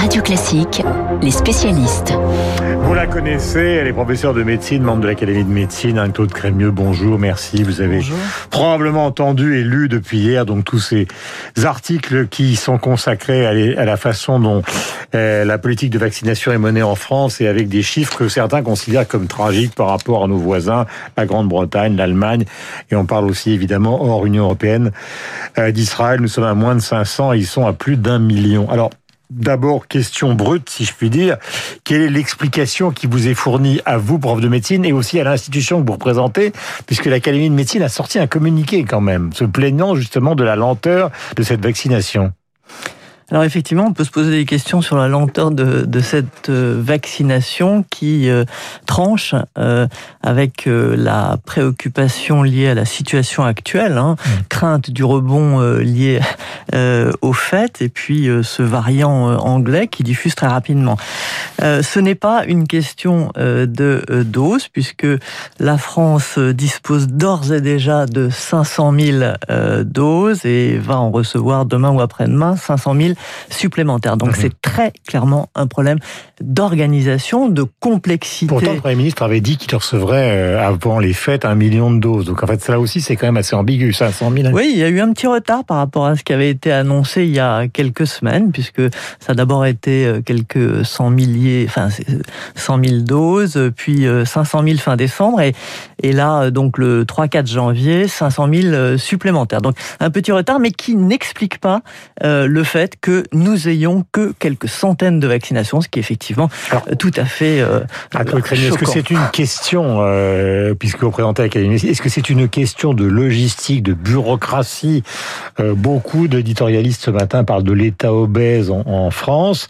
Radio Classique, les spécialistes. Vous la connaissez, elle est professeure de médecine, membre de l'Académie de médecine, Anne-Claude Crémieux, bonjour, merci. Vous avez probablement entendu et lu depuis hier donc tous ces articles qui sont consacrés à, la façon dont euh, la politique de vaccination est menée en France et avec des chiffres que certains considèrent comme tragiques par rapport à nos voisins, la Grande-Bretagne, l'Allemagne, et on parle aussi évidemment hors Union Européenne euh, d'Israël. Nous sommes à moins de 500 et ils sont à plus d'un million. Alors, D'abord, question brute, si je puis dire. Quelle est l'explication qui vous est fournie à vous, prof de médecine, et aussi à l'institution que vous représentez, puisque l'Académie de médecine a sorti un communiqué quand même, se plaignant justement de la lenteur de cette vaccination alors effectivement, on peut se poser des questions sur la lenteur de, de cette euh, vaccination qui euh, tranche euh, avec la préoccupation liée à la situation actuelle, hein, mmh. crainte du rebond lié au fait, et puis ce variant anglais qui diffuse très rapidement. ce n'est pas une question de dose, puisque la France dispose d'ores et déjà de 500 000 doses et va en recevoir demain ou après-demain 500 000 supplémentaires. Donc mhm. c'est très clairement un problème d'organisation, de complexité. Pourtant, le Premier ministre avait dit qu'il recevrait euh, avant les fêtes un million de doses. Donc en fait, ça aussi, c'est quand même assez ambigu, 500 000. Oui, il y a eu un petit retard par rapport à ce qui avait été annoncé il y a quelques semaines, puisque ça a d'abord été euh, quelques cent milliers, enfin 100 000 doses, puis 500 euh, 000 fin décembre, et, et là, donc le 3-4 janvier, 500 000 supplémentaires. Donc un petit retard, mais qui n'explique pas le fait que nous ayons que quelques centaines de vaccinations, ce qui est effectivement euh, tout à fait euh, Est-ce que c'est une question, euh, puisque vous présentez l'Académie, est-ce que c'est une question de logistique, de bureaucratie euh, Beaucoup ce matin parlent de l'État obèse en, en France.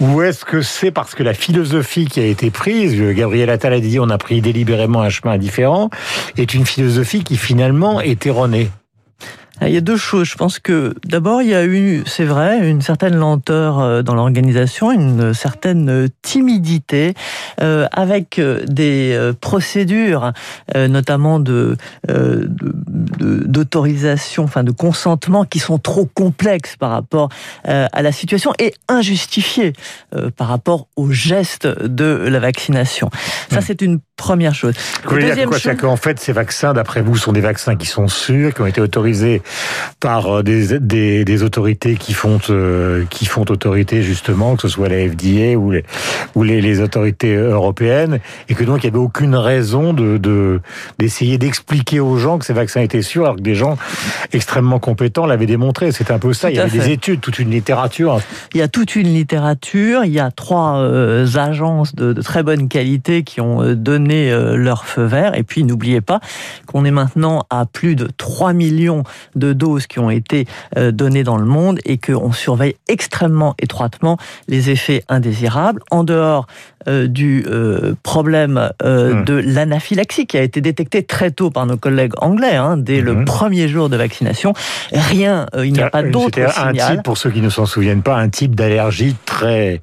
Ou est-ce que c'est? Parce que la philosophie qui a été prise, Gabriel Attal a dit on a pris délibérément un chemin différent, est une philosophie qui finalement est erronée il y a deux choses. Je pense que d'abord, il y a eu, c'est vrai, une certaine lenteur euh, dans l'organisation, une certaine timidité, euh, avec euh, des procédures, notamment de d'autorisation, enfin de consentement, qui sont trop complexes par rapport à la situation et injustifiées par rapport au geste de la vaccination. Ça, hmm. c'est une première chose. Vous voulez dire quoi? C'est qu'en fait, ces vaccins, d'après vous, sont des vaccins qui sont sûrs, qui ont été autorisés par euh, des, des, des autorités qui font euh, qui font autorité justement, que ce soit la FDA ou les ou les, les autorités européennes, et que donc il n'y avait aucune raison de d'essayer d'expliquer aux gens que ces vaccins étaient sûrs, alors que des gens extrêmement compétents l'avaient démontré. C'est un peu ça. il y avait des études, toute une littérature. Il y a toute une littérature. Il y a trois euh, agences de, de, très bonne qualité qui ont donné leur feu vert. Et puis n'oubliez pas qu'on est maintenant à plus de 3 millions de doses qui ont été euh, données dans le monde et qu'on surveille extrêmement étroitement les effets indésirables. En dehors euh, du euh, problème hmm. de l'anaphylaxie qui a été détecté très tôt par nos collègues anglais, hein, dès le hmm. premier jour de vaccination. Rien, il n'y a pas d'autre signal. un type, pour ceux qui ne s'en souviennent pas, un type d'allergie très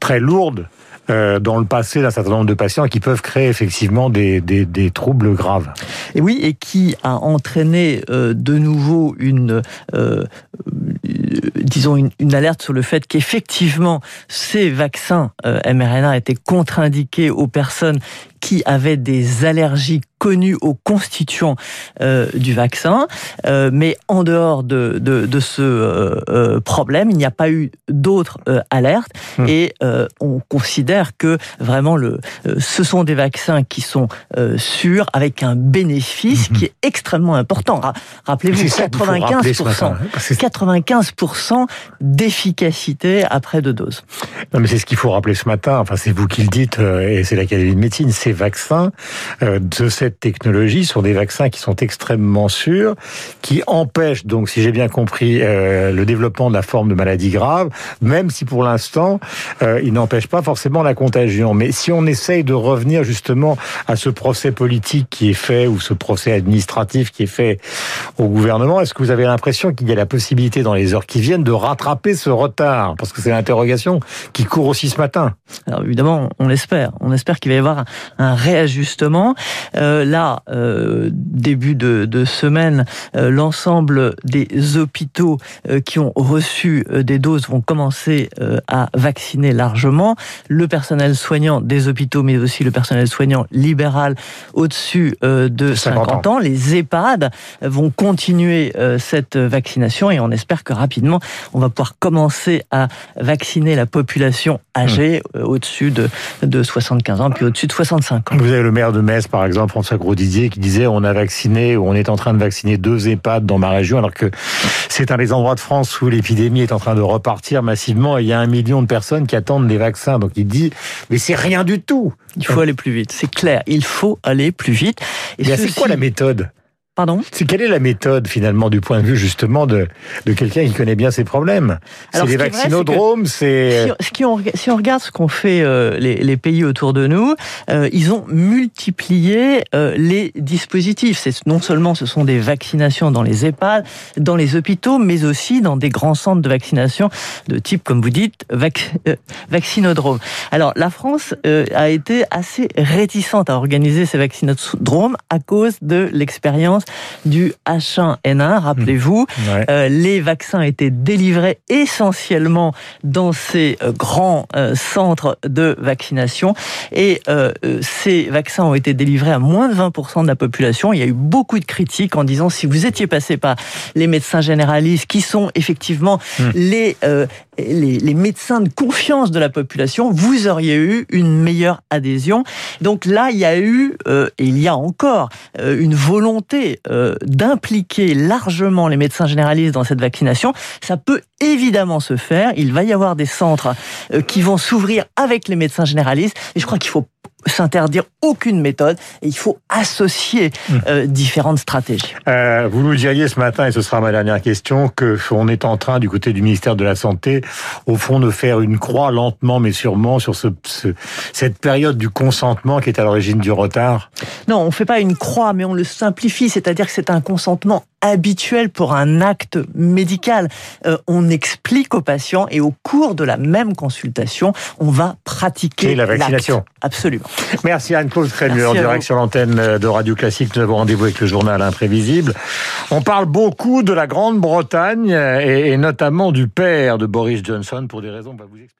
très lourde dans le passé d'un certain nombre de patients qui peuvent créer effectivement des troubles graves. Et oui, et qui a entraîné euh, de nouveau une euh, disons une, une, alerte sur le fait qu'effectivement ces vaccins mRNA étaient contre-indiqués aux personnes qui avaient des allergies connues aux constituants euh, du vaccin. Euh, mais en dehors de, de, de ce euh, problème, il n'y a pas eu d'autres alertes. Hum. Et on considère que vraiment, le, ce sont des vaccins qui sont sûrs, avec un bénéfice hum. qui est extrêmement important. Rappelez-vous, 95%, 95% d'efficacité après deux doses. Non, mais c'est ce qu'il faut rappeler ce matin. Enfin, c'est vous qui le dites, et c'est l'Académie de médecine. C'est vaccins de cette technologie sont des vaccins qui sont extrêmement sûrs, qui empêchent donc, si j'ai bien compris, euh, le développement de la forme de maladie grave, même si pour l'instant, euh, ils n'empêchent pas forcément la contagion. Mais si on essaye de revenir justement à ce procès politique qui est fait, ou ce procès administratif qui est fait au gouvernement, est-ce que vous avez l'impression qu'il y a la possibilité dans les heures qui viennent de rattraper ce retard? Parce que c'est l'interrogation qui court aussi ce matin. Alors évidemment, on l'espère. On espère qu'il va y avoir un réajustement. Euh, là, euh, début de, de semaine, euh, l'ensemble des hôpitaux euh, qui ont reçu des doses vont commencer à vacciner largement. Le personnel soignant des hôpitaux, mais aussi le personnel soignant libéral au-dessus de 50 ans. Les EHPAD vont continuer cette vaccination et on espère que rapidement, on va pouvoir commencer à vacciner la population âgée mmh. au-dessus de, de 75 ans, puis au-dessus de 65 ans. Vous avez le maire de Metz, par exemple, François Grosdidier, qui disait on a vacciné ou on est en train de vacciner deux EHPAD dans ma région, alors que c'est un des endroits de France où l'épidémie est en train de repartir massivement et il y a un million de personnes qui attendent des vaccins. Donc il dit mais c'est rien du tout. Il faut aller plus vite, c'est clair. Il faut aller plus vite. Et c'est quoi la méthode? C'est quelle est la méthode finalement du point de vue justement de, de quelqu'un qui connaît bien ses problèmes? C'est les vaccinodromes, c'est... Si, on, si on regarde ce qu'ont fait euh, les, les, pays autour de nous, euh, ils ont multiplié euh, les dispositifs. C'est non seulement ce sont des vaccinations dans les EHPAD, dans les hôpitaux, mais aussi dans des grands centres de vaccination de type, comme vous dites, vac, vaccinodrome. Alors la France a été assez réticente à organiser ces vaccinodromes à cause de l'expérience du H1N1, rappelez-vous. Mmh. Euh, les vaccins étaient délivrés essentiellement dans ces euh, grands euh, centres de vaccination et ces vaccins ont été délivrés à moins de 20% de la population. Il y a eu beaucoup de critiques en disant si vous étiez passé par les médecins généralistes qui sont effectivement mmh. les, les, médecins de confiance de la population, vous auriez eu une meilleure adhésion. Donc là, il y a eu et il y a encore une volonté euh, d'impliquer largement les médecins généralistes dans cette vaccination. Ça peut évidemment se faire. Il va y avoir des centres euh, qui vont s'ouvrir avec les médecins généralistes. Et je crois qu'il faut s'interdire aucune méthode et il faut associer mmh. euh, différentes stratégies. Euh, vous nous diriez ce matin, et ce sera ma dernière question, que on est en train du côté du ministère de la Santé, au fond, de faire une croix lentement mais sûrement sur ce, cette période du consentement qui est à l'origine du retard. Non, on fait pas une croix, mais on le simplifie, c'est-à-dire que c'est un consentement habituel pour un acte médical. Euh, on explique aux patients et au cours de la même consultation, on va pratiquer la vaccination. Absolument. Merci Anne-Claude Crémieux en direct sur l'antenne de Radio Classique. Nous avons rendez-vous avec le journal Imprévisible. On parle beaucoup de la Grande-Bretagne et, et notamment du père de Boris Johnson pour des raisons vous expliquer.